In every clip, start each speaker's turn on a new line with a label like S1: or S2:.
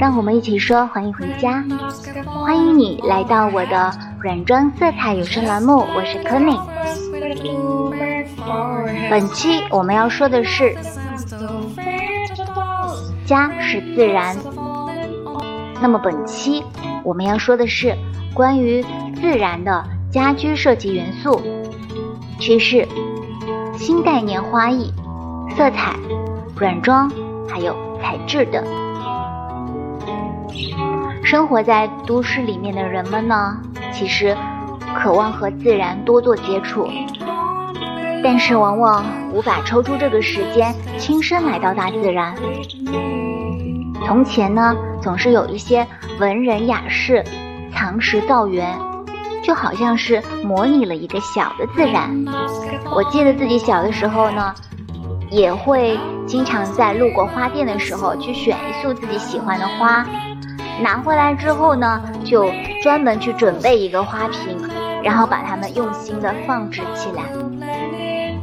S1: 让我们一起说欢迎回家，欢迎你来到我的软装色彩有声栏目，我是 c o n y 本期我们要说的是，家是自然。那么本期我们要说的是关于自然的家居设计元素，趋势、新概念花艺、色彩、软装，还有材质等。生活在都市里面的人们呢，其实渴望和自然多做接触，但是往往无法抽出这个时间亲身来到大自然。从前呢，总是有一些文人雅士藏石造园，就好像是模拟了一个小的自然。我记得自己小的时候呢，也会经常在路过花店的时候去选一束自己喜欢的花，拿回来之后呢，就专门去准备一个花瓶，然后把它们用心的放置起来，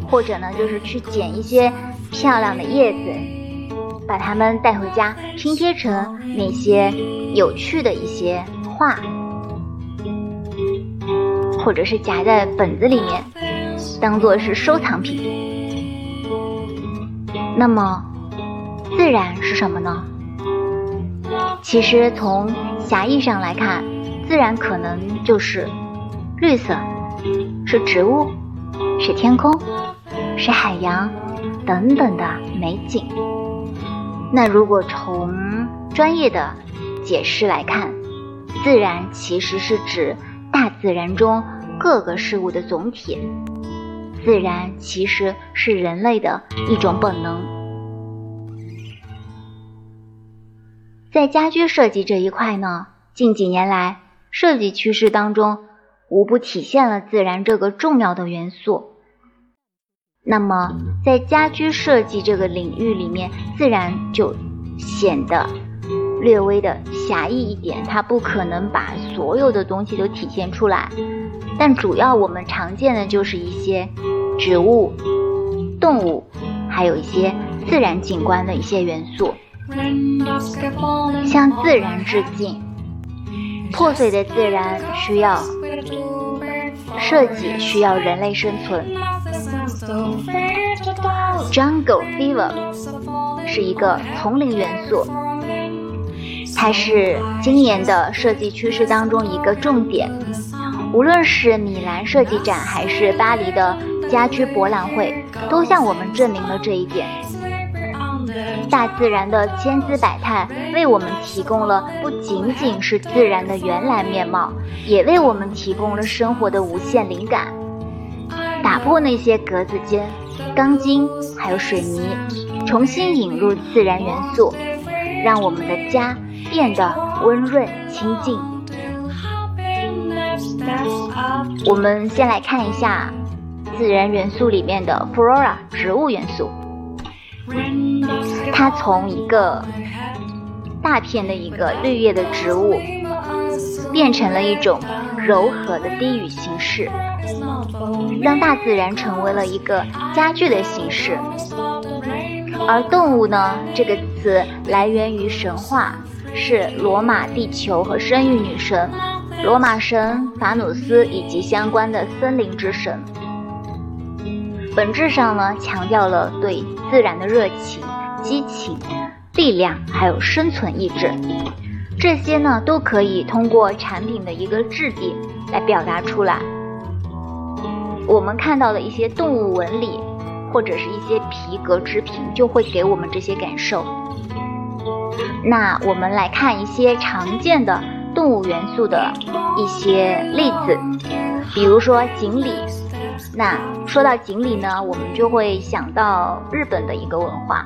S1: 或者呢，就是去捡一些漂亮的叶子。把它们带回家，拼贴成那些有趣的一些画，或者是夹在本子里面，当做是收藏品。那么，自然是什么呢？其实从狭义上来看，自然可能就是绿色，是植物，是天空，是海洋等等的美景。那如果从专业的解释来看，自然其实是指大自然中各个事物的总体。自然其实是人类的一种本能。在家居设计这一块呢，近几年来设计趋势当中，无不体现了自然这个重要的元素。那么，在家居设计这个领域里面，自然就显得略微的狭义一点，它不可能把所有的东西都体现出来。但主要我们常见的就是一些植物、动物，还有一些自然景观的一些元素，向自然致敬。破碎的自然需要设计，需要人类生存。Jungle Fever 是一个丛林元素，它是今年的设计趋势当中一个重点。无论是米兰设计展，还是巴黎的家居博览会，都向我们证明了这一点。大自然的千姿百态，为我们提供了不仅仅是自然的原来面貌，也为我们提供了生活的无限灵感。打破那些格子间、钢筋还有水泥，重新引入自然元素，让我们的家变得温润清静。我们先来看一下自然元素里面的 flora 植物元素，它从一个大片的一个绿叶的植物，变成了一种柔和的低语形式。让大自然成为了一个家具的形式，而动物呢？这个词来源于神话，是罗马地球和生育女神，罗马神法努斯以及相关的森林之神。本质上呢，强调了对自然的热情、激情、力量，还有生存意志。这些呢，都可以通过产品的一个质地来表达出来。我们看到的一些动物纹理，或者是一些皮革制品，就会给我们这些感受。那我们来看一些常见的动物元素的一些例子，比如说锦鲤。那说到锦鲤呢，我们就会想到日本的一个文化。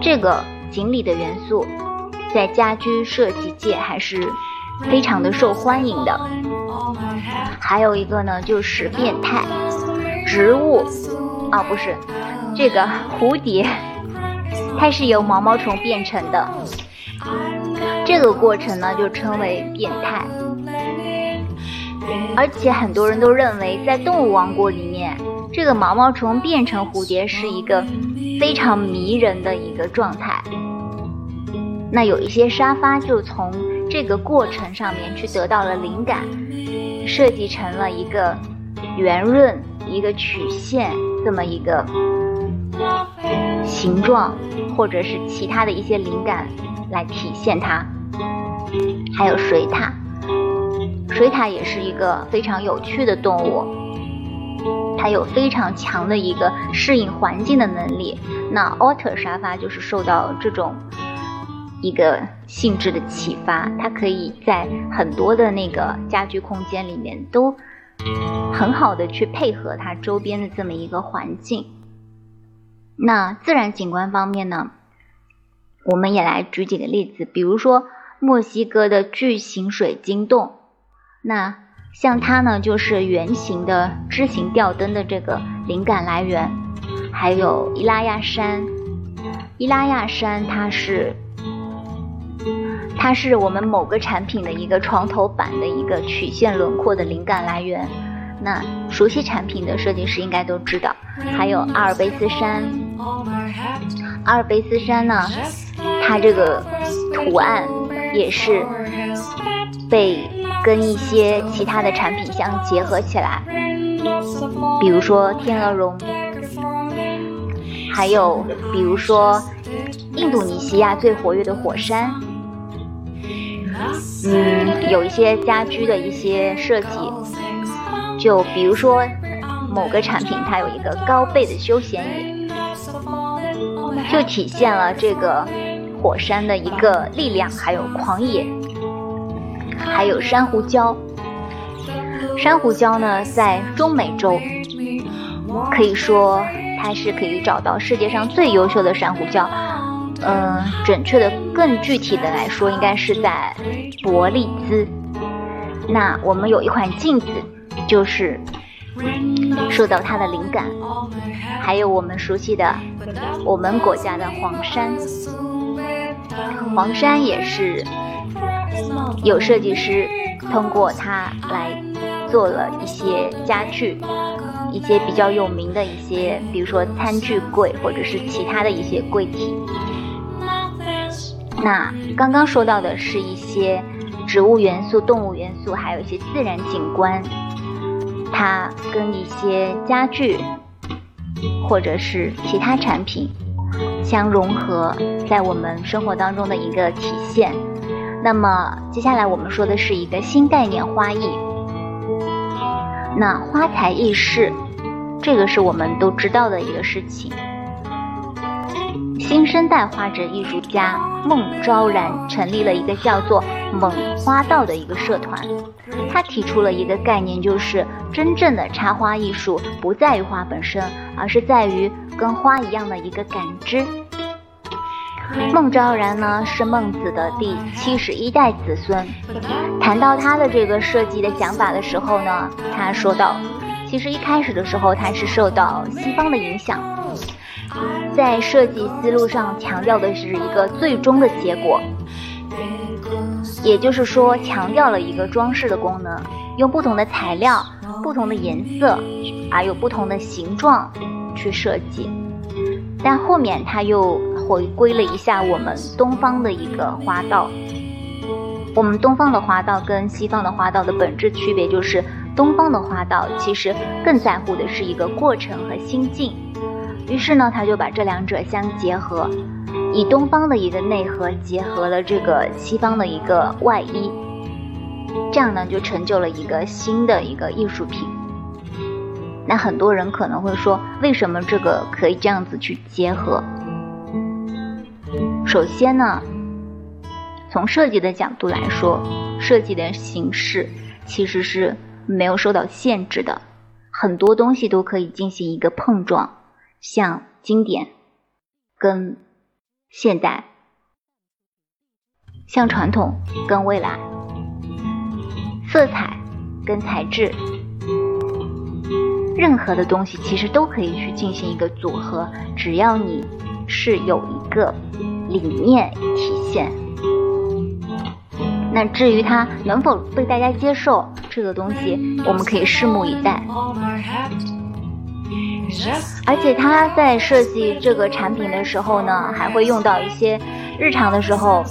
S1: 这个锦鲤的元素，在家居设计界还是非常的受欢迎的。还有一个呢，就是变态植物，啊，不是这个蝴蝶，它是由毛毛虫变成的，这个过程呢就称为变态。而且很多人都认为，在动物王国里面，这个毛毛虫变成蝴蝶是一个非常迷人的一个状态。那有一些沙发就从这个过程上面去得到了灵感，设计成了一个圆润、一个曲线这么一个形状，或者是其他的一些灵感来体现它。还有水獭，水獭也是一个非常有趣的动物，它有非常强的一个适应环境的能力。那 otter 沙发就是受到这种。一个性质的启发，它可以在很多的那个家居空间里面都很好的去配合它周边的这么一个环境。那自然景观方面呢，我们也来举几个例子，比如说墨西哥的巨型水晶洞，那像它呢就是圆形的枝形吊灯的这个灵感来源，还有伊拉亚山，伊拉亚山它是。它是我们某个产品的一个床头板的一个曲线轮廓的灵感来源。那熟悉产品的设计师应该都知道。还有阿尔卑斯山，阿尔卑斯山呢，它这个图案也是被跟一些其他的产品相结合起来，比如说天鹅绒，还有比如说印度尼西亚最活跃的火山。嗯，有一些家居的一些设计，就比如说某个产品，它有一个高背的休闲椅，就体现了这个火山的一个力量，还有狂野。还有珊瑚礁，珊瑚礁呢，在中美洲可以说它是可以找到世界上最优秀的珊瑚礁。嗯，准确的、更具体的来说，应该是在伯利兹。那我们有一款镜子，就是受到它的灵感。还有我们熟悉的我们国家的黄山，黄山也是有设计师通过它来做了一些家具，一些比较有名的一些，比如说餐具柜或者是其他的一些柜体。那刚刚说到的是一些植物元素、动物元素，还有一些自然景观，它跟一些家具或者是其他产品相融合，在我们生活当中的一个体现。那么接下来我们说的是一个新概念——花艺。那花材易逝，这个是我们都知道的一个事情。新生代画纸艺术家孟昭然成立了一个叫做“猛花道”的一个社团。他提出了一个概念，就是真正的插花艺术不在于花本身，而是在于跟花一样的一个感知。孟昭然呢是孟子的第七十一代子孙。谈到他的这个设计的想法的时候呢，他说道：“其实一开始的时候，他是受到西方的影响。”在设计思路上强调的是一个最终的结果，也就是说强调了一个装饰的功能，用不同的材料、不同的颜色，还有不同的形状去设计。但后面他又回归了一下我们东方的一个花道。我们东方的花道跟西方的花道的本质区别就是，东方的花道其实更在乎的是一个过程和心境。于是呢，他就把这两者相结合，以东方的一个内核结合了这个西方的一个外衣，这样呢就成就了一个新的一个艺术品。那很多人可能会说，为什么这个可以这样子去结合？首先呢，从设计的角度来说，设计的形式其实是没有受到限制的，很多东西都可以进行一个碰撞。像经典跟现代，像传统跟未来，色彩跟材质，任何的东西其实都可以去进行一个组合，只要你是有一个理念体现。那至于它能否被大家接受，这个东西我们可以拭目以待。而且他在设计这个产品的时候呢，还会用到一些日常的时候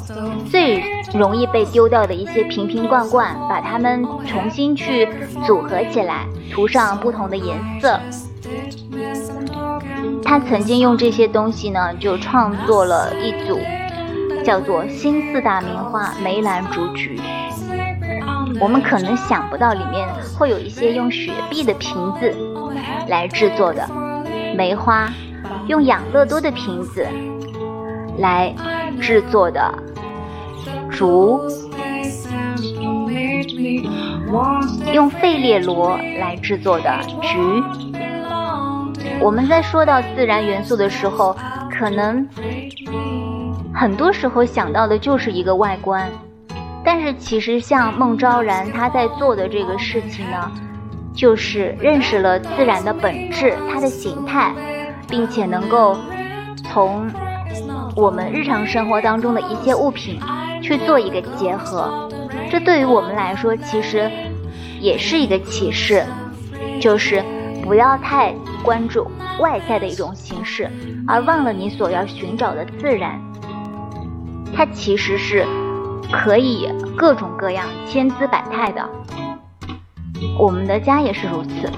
S1: 最容易被丢掉的一些瓶瓶罐罐，把它们重新去组合起来，涂上不同的颜色。他曾经用这些东西呢，就创作了一组叫做“新四大名画梅兰竹菊”。我们可能想不到里面会有一些用雪碧的瓶子来制作的梅花，用养乐多的瓶子来制作的竹，用费列罗来制作的菊。我们在说到自然元素的时候，可能很多时候想到的就是一个外观。但是其实像孟昭然他在做的这个事情呢，就是认识了自然的本质，它的形态，并且能够从我们日常生活当中的一些物品去做一个结合。这对于我们来说，其实也是一个启示，就是不要太关注外在的一种形式，而忘了你所要寻找的自然。它其实是。可以各种各样、千姿百态的，我们的家也是如此。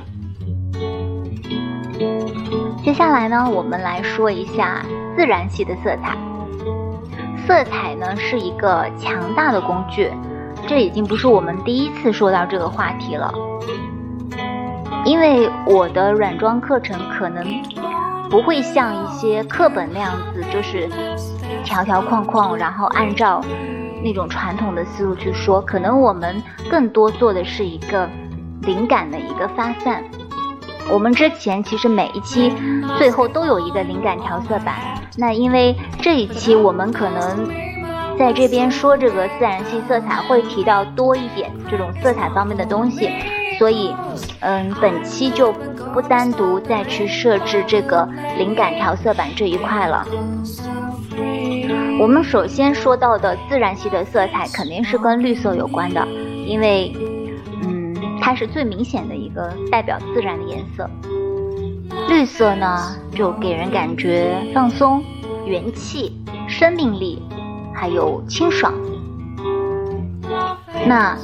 S1: 接下来呢，我们来说一下自然系的色彩。色彩呢是一个强大的工具，这已经不是我们第一次说到这个话题了。因为我的软装课程可能不会像一些课本那样子，就是条条框框，然后按照。那种传统的思路去说，可能我们更多做的是一个灵感的一个发散。我们之前其实每一期最后都有一个灵感调色板，那因为这一期我们可能在这边说这个自然系色彩会提到多一点这种色彩方面的东西，所以嗯，本期就不单独再去设置这个灵感调色板这一块了。我们首先说到的自然系的色彩肯定是跟绿色有关的，因为，它是最明显的一个代表自然的颜色。绿色呢，就给人感觉放松、元气、生命力，还有清爽。那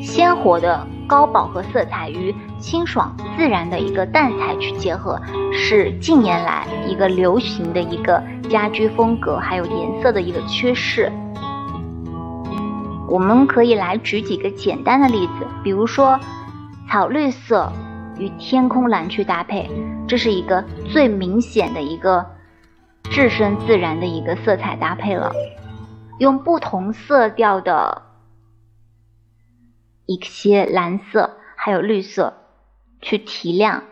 S1: 鲜活的。高饱和色彩与清爽自然的一个淡彩去结合，是近年来一个流行的一个家居风格，还有颜色的一个趋势。我们可以来举几个简单的例子，比如说草绿色与天空蓝去搭配，这是一个最明显的一个置身自然的一个色彩搭配了。用不同色调的。一些蓝色还有绿色去提亮，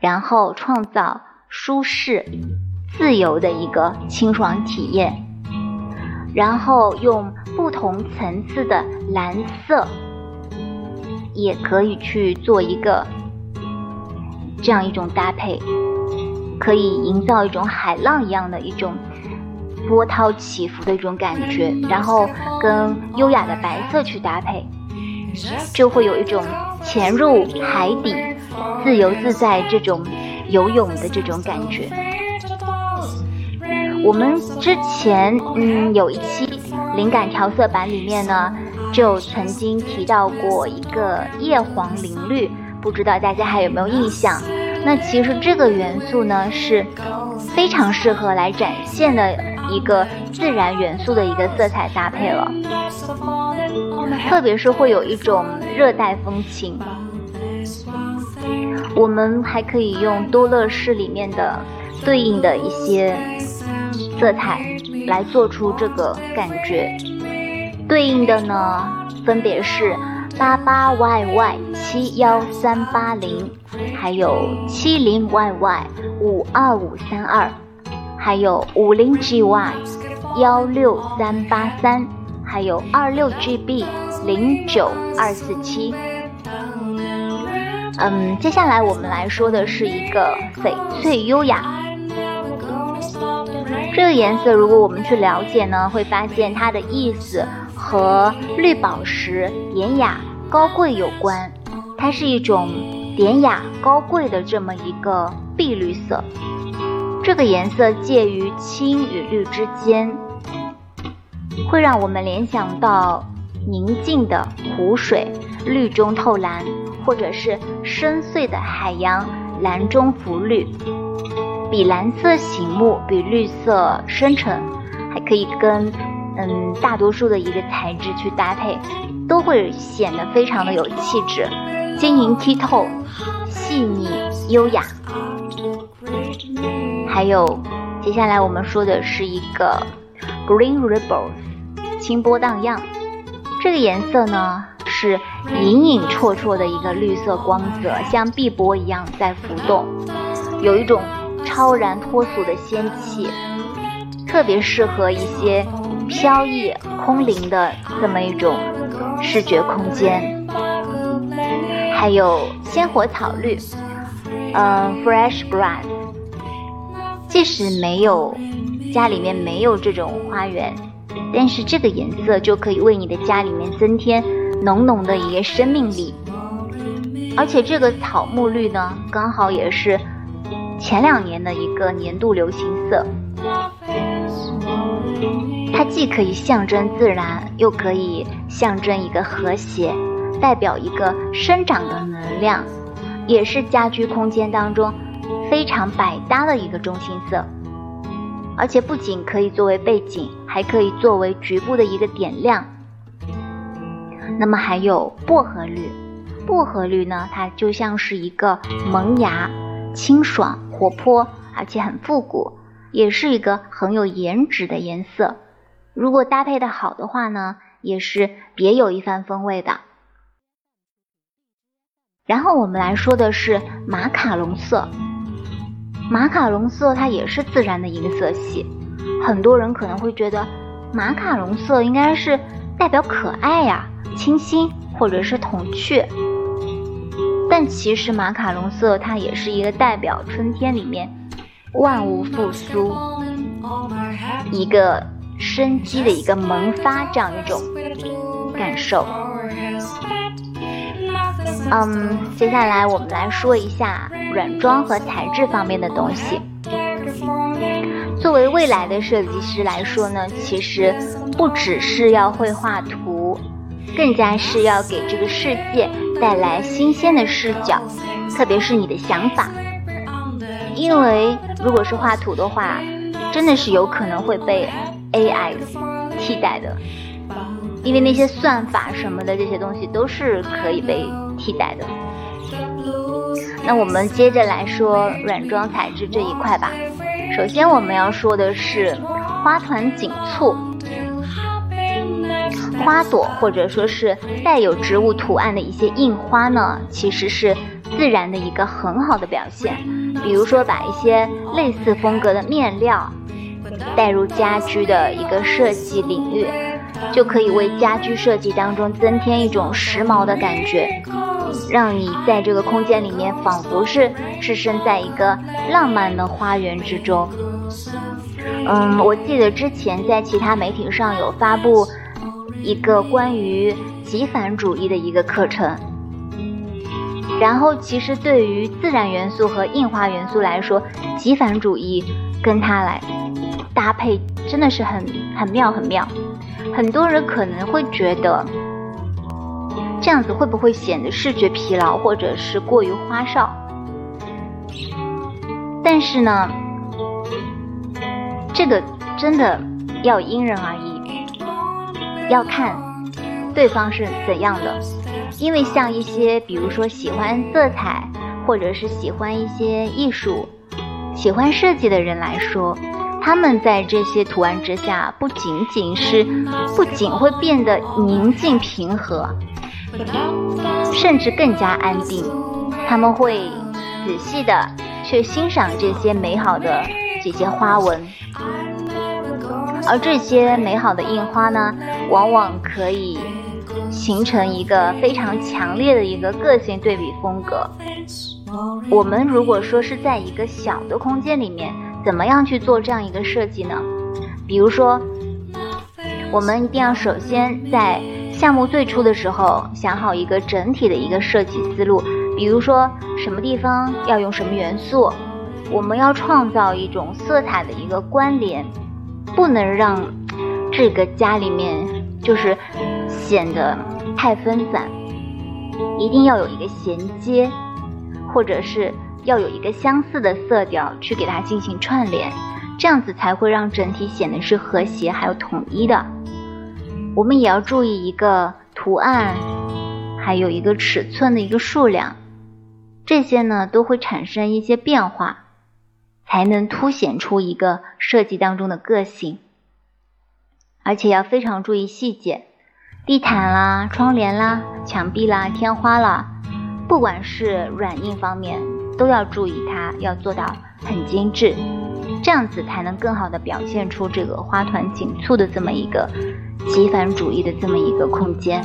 S1: 然后创造舒适、自由的一个清爽体验。然后用不同层次的蓝色，也可以去做一个这样一种搭配，可以营造一种海浪一样的一种波涛起伏的一种感觉。然后跟优雅的白色去搭配。就会有一种潜入海底、自由自在这种游泳的这种感觉。我们之前嗯有一期灵感调色板里面呢，就曾经提到过一个叶黄灵绿，不知道大家还有没有印象？那其实这个元素呢是非常适合来展现的一个自然元素的一个色彩搭配了。特别是会有一种热带风情，我们还可以用多乐士里面的对应的一些色彩来做出这个感觉。对应的呢，分别是八八 YY 七幺三八零，还有七零 YY 五二五三二，还有五零 GY 幺六三八三。还有二六 GB 零九二四七，嗯，接下来我们来说的是一个翡翠优雅。这个颜色，如果我们去了解呢，会发现它的意思和绿宝石、典雅、高贵有关。它是一种典雅、高贵的这么一个碧绿色。这个颜色介于青与绿之间，会让我们联想到宁静的湖水，绿中透蓝，或者是深邃的海洋，蓝中浮绿。比蓝色醒目，比绿色深沉，还可以跟嗯大多数的一个材质去搭配，都会显得非常的有气质，晶莹剔透，细腻优雅。还有，接下来我们说的是一个 Green Ripples，清波荡漾。这个颜色呢是隐隐绰绰的一个绿色光泽，像碧波一样在浮动，有一种超然脱俗的仙气，特别适合一些飘逸空灵的这么一种视觉空间。还有鲜活草绿，嗯，Fresh Grass。即使没有家里面没有这种花园，但是这个颜色就可以为你的家里面增添浓浓的一个生命力。而且这个草木绿呢，刚好也是前两年的一个年度流行色。它既可以象征自然，又可以象征一个和谐，代表一个生长的能量，也是家居空间当中。非常百搭的一个中心色，而且不仅可以作为背景，还可以作为局部的一个点亮。那么还有薄荷绿，薄荷绿呢，它就像是一个萌芽、清爽、活泼，而且很复古，也是一个很有颜值的颜色。如果搭配的好的话呢，也是别有一番风味的。然后我们来说的是马卡龙色。马卡龙色它也是自然的一个色系，很多人可能会觉得马卡龙色应该是代表可爱呀、清新或者是童趣，但其实马卡龙色它也是一个代表春天里面万物复苏、一个生机的一个萌发这样一种感受。嗯，接下来我们来说一下软装和材质方面的东西。作为未来的设计师来说呢，其实不只是要会画图，更加是要给这个世界带来新鲜的视角，特别是你的想法。因为如果是画图的话，真的是有可能会被 AI 替代的，因为那些算法什么的这些东西都是可以被。替代的。那我们接着来说软装材质这一块吧。首先我们要说的是花团锦簇，花朵或者说是带有植物图案的一些印花呢，其实是自然的一个很好的表现。比如说把一些类似风格的面料带入家居的一个设计领域。就可以为家居设计当中增添一种时髦的感觉，让你在这个空间里面仿佛是置身在一个浪漫的花园之中。嗯，我记得之前在其他媒体上有发布一个关于极繁主义的一个课程，然后其实对于自然元素和印花元素来说，极繁主义跟它来搭配真的是很很妙很妙。很多人可能会觉得这样子会不会显得视觉疲劳，或者是过于花哨？但是呢，这个真的要因人而异，要看对方是怎样的。因为像一些比如说喜欢色彩，或者是喜欢一些艺术、喜欢设计的人来说。他们在这些图案之下，不仅仅是不仅会变得宁静平和，甚至更加安定。他们会仔细的去欣赏这些美好的这些花纹，而这些美好的印花呢，往往可以形成一个非常强烈的一个个性对比风格。我们如果说是在一个小的空间里面。怎么样去做这样一个设计呢？比如说，我们一定要首先在项目最初的时候想好一个整体的一个设计思路，比如说什么地方要用什么元素，我们要创造一种色彩的一个关联，不能让这个家里面就是显得太分散，一定要有一个衔接，或者是要有一个相似的色调去给它进行串联，这样子才会让整体显得是和谐还有统一的。我们也要注意一个图案，还有一个尺寸的一个数量，这些呢都会产生一些变化，才能凸显出一个设计当中的个性。而且要非常注意细节，地毯啦、窗帘啦、墙壁啦、天花啦，不管是软硬方面，都要注意它要做到很精致，这样子才能更好的表现出这个花团锦簇的这么一个。极繁主义的这么一个空间，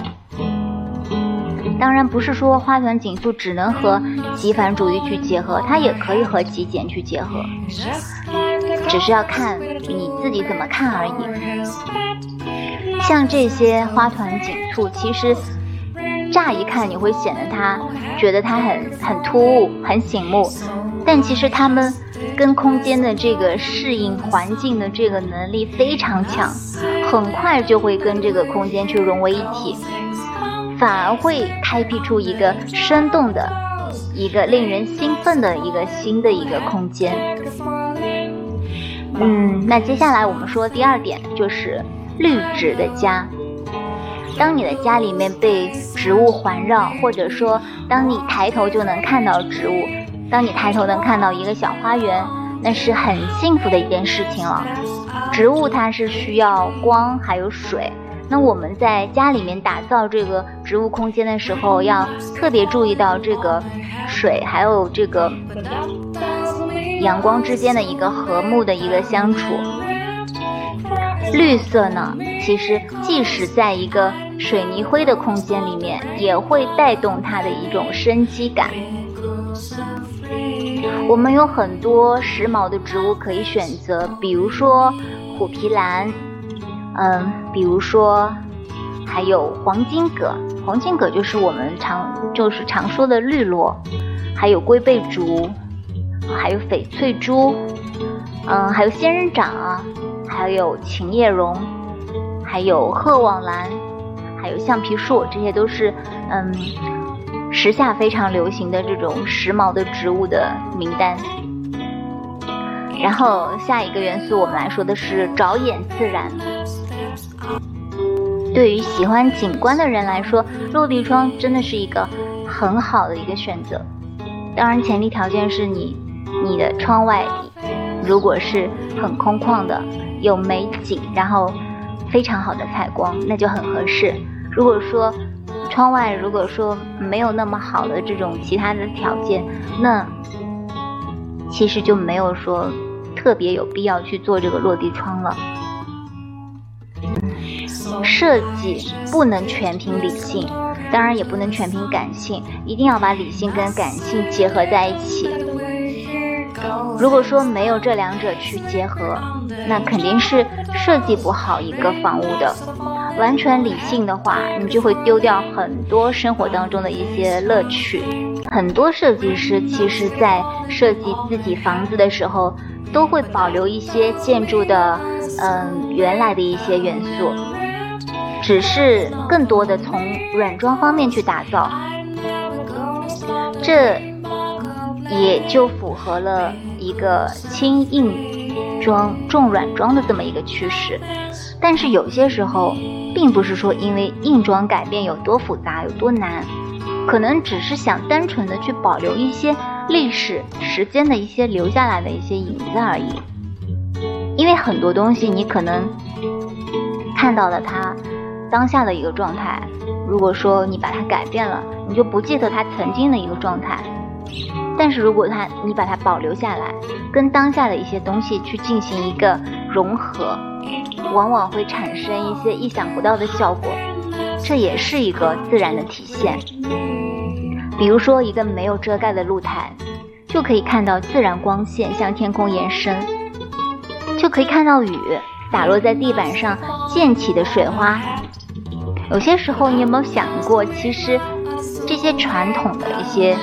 S1: 当然不是说花团锦簇只能和极繁主义去结合，它也可以和极简去结合，只是要看你自己怎么看而已。像这些花团锦簇，其实乍一看你会显得它觉得它很很突兀、很醒目，但其实它们。跟空间的这个适应环境的这个能力非常强，很快就会跟这个空间去融为一体，反而会开辟出一个生动的、一个令人兴奋的一个新的一个空间。嗯，那接下来我们说第二点就是绿植的家。当你的家里面被植物环绕，或者说当你抬头就能看到植物。当你抬头能看到一个小花园，那是很幸福的一件事情了。植物它是需要光还有水，那我们在家里面打造这个植物空间的时候，要特别注意到这个水还有这个阳光之间的一个和睦的一个相处。绿色呢，其实即使在一个水泥灰的空间里面，也会带动它的一种生机感。我们有很多时髦的植物可以选择，比如说虎皮兰，嗯，比如说还有黄金葛，黄金葛就是我们常就是常说的绿萝，还有龟背竹，还有翡翠珠，嗯，还有仙人掌，还有琴叶榕，还有鹤望兰，还有橡皮树，这些都是嗯。时下非常流行的这种时髦的植物的名单，然后下一个元素我们来说的是着眼自然。对于喜欢景观的人来说，落地窗真的是一个很好的一个选择。当然，前提条件是你你的窗外如果是很空旷的，有美景，然后非常好的采光，那就很合适。如果说窗外如果说没有那么好的这种其他的条件，那其实就没有说特别有必要去做这个落地窗了。设计不能全凭理性，当然也不能全凭感性，一定要把理性跟感性结合在一起。如果说没有这两者去结合，那肯定是设计不好一个房屋的。完全理性的话，你就会丢掉很多生活当中的一些乐趣。很多设计师其实，在设计自己房子的时候，都会保留一些建筑的，嗯，原来的一些元素，只是更多的从软装方面去打造。这也就符合了一个轻硬装重软装的这么一个趋势。但是有些时候，并不是说因为硬装改变有多复杂、有多难，可能只是想单纯的去保留一些历史时间的一些留下来的一些影子而已。因为很多东西你可能看到了它当下的一个状态，如果说你把它改变了，你就不记得它曾经的一个状态。但是如果它你把它保留下来，跟当下的一些东西去进行一个融合。往往会产生一些意想不到的效果，这也是一个自然的体现。比如说，一个没有遮盖的露台，就可以看到自然光线向天空延伸，就可以看到雨洒落在地板上溅起的水花。有些时候，你有没有想过，其实这些传统的一些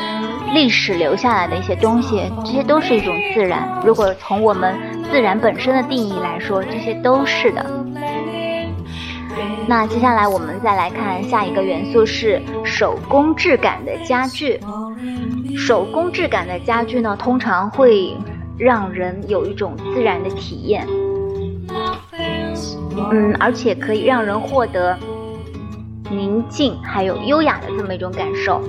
S1: 历史留下来的一些东西，这些都是一种自然。如果从我们自然本身的定义来说，这些都是的。那接下来我们再来看下一个元素是手工质感的家具。手工质感的家具呢，通常会让人有一种自然的体验，嗯，而且可以让人获得宁静还有优雅的这么一种感受。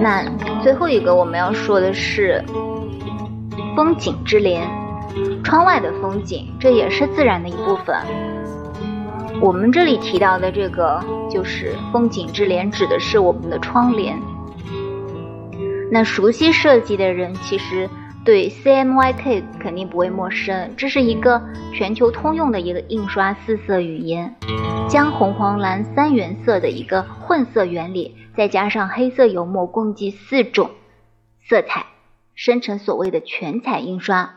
S1: 那最后一个我们要说的是风景之帘，窗外的风景，这也是自然的一部分。我们这里提到的这个就是风景之帘，指的是我们的窗帘。那熟悉设计的人其实对 CMYK 肯定不会陌生，这是一个全球通用的一个印刷四色语言，将红、黄、蓝三原色的一个混色原理，再加上黑色油墨，共计四种色彩，生成所谓的全彩印刷，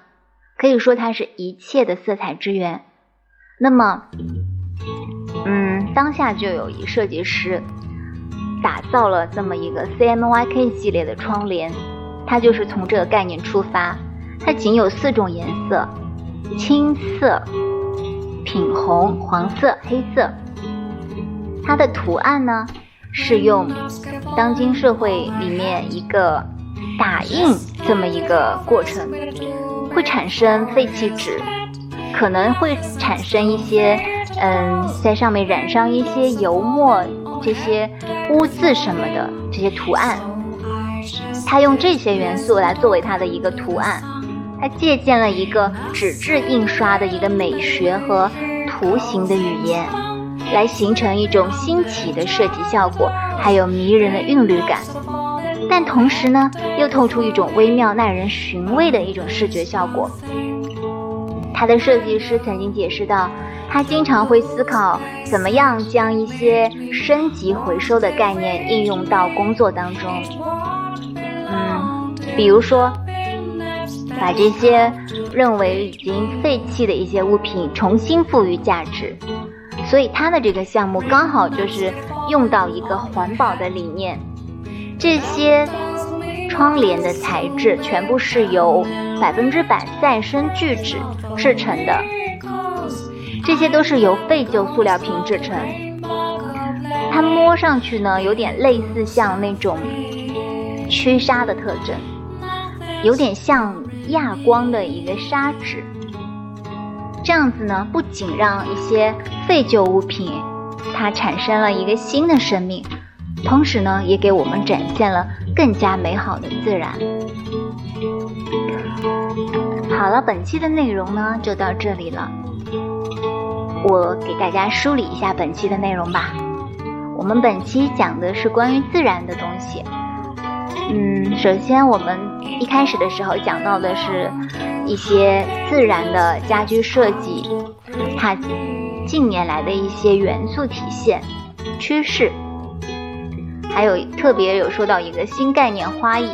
S1: 可以说它是一切的色彩之源。那么。嗯，当下就有一设计师打造了这么一个 CMYK 系列的窗帘，它就是从这个概念出发，它仅有四种颜色：青色、品红、黄色、黑色。它的图案呢是用当今社会里面一个打印这么一个过程，会产生废弃纸，可能会产生一些。嗯，在上面染上一些油墨，这些污渍什么的这些图案，他用这些元素来作为他的一个图案，他借鉴了一个纸质印刷的一个美学和图形的语言，来形成一种新奇的设计效果，还有迷人的韵律感，但同时呢，又透出一种微妙耐人寻味的一种视觉效果。他的设计师曾经解释到。他经常会思考怎么样将一些升级回收的概念应用到工作当中。比如说，把这些认为已经废弃的一些物品重新赋予价值。所以他的这个项目刚好就是用到一个环保的理念。这些窗帘的材质全部是由百分之百再生聚酯制成的。这些都是由废旧塑料瓶制成，它摸上去呢，有点类似像那种驱沙的特征，有点像亚光的一个砂纸。这样子呢，不仅让一些废旧物品它产生了一个新的生命，同时呢，也给我们展现了更加美好的自然。好了，本期的内容呢，就到这里了。我给大家梳理一下本期的内容吧。我们本期讲的是关于自然的东西。嗯，首先我们一开始的时候讲到的是一些自然的家居设计，它近年来的一些元素体现、趋势，还有特别有说到一个新概念花艺，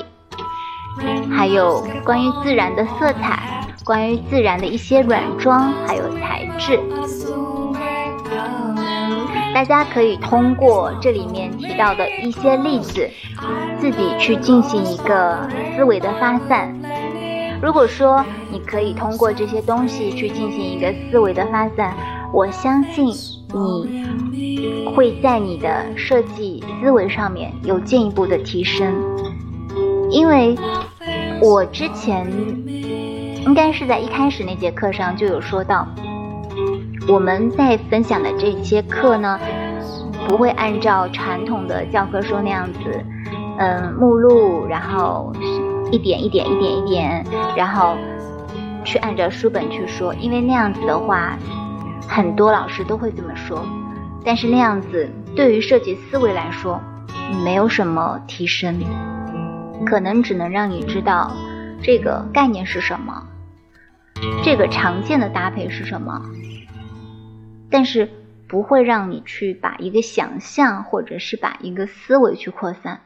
S1: 还有关于自然的色彩，关于自然的一些软装还有材质。大家可以通过这里面提到的一些例子，自己去进行一个思维的发散。如果说你可以通过这些东西去进行一个思维的发散，我相信你会在你的设计思维上面有进一步的提升。因为我之前应该是在一开始那节课上就有说到。我们在分享的这些课呢，不会按照传统的教科书那样子，嗯，目录，然后一点一点一点一点，然后去按照书本去说，因为那样子的话，很多老师都会这么说，但是那样子对于设计思维来说，没有什么提升，可能只能让你知道这个概念是什么，这个常见的搭配是什么。但是不会让你去把一个想象或者是把一个思维去扩散。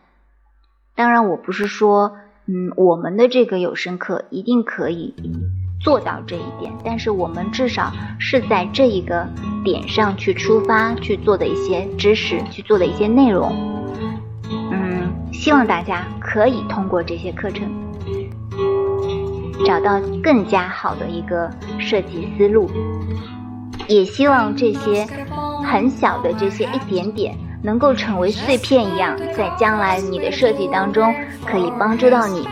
S1: 当然，我不是说，嗯，我们的这个有声课一定可以做到这一点，但是我们至少是在这一个点上去出发去做的一些知识，去做的一些内容。嗯，希望大家可以通过这些课程，找到更加好的一个设计思路。也希望这些很小的这些一点点，能够成为碎片一样，在将来你的设计当中可以帮助到你。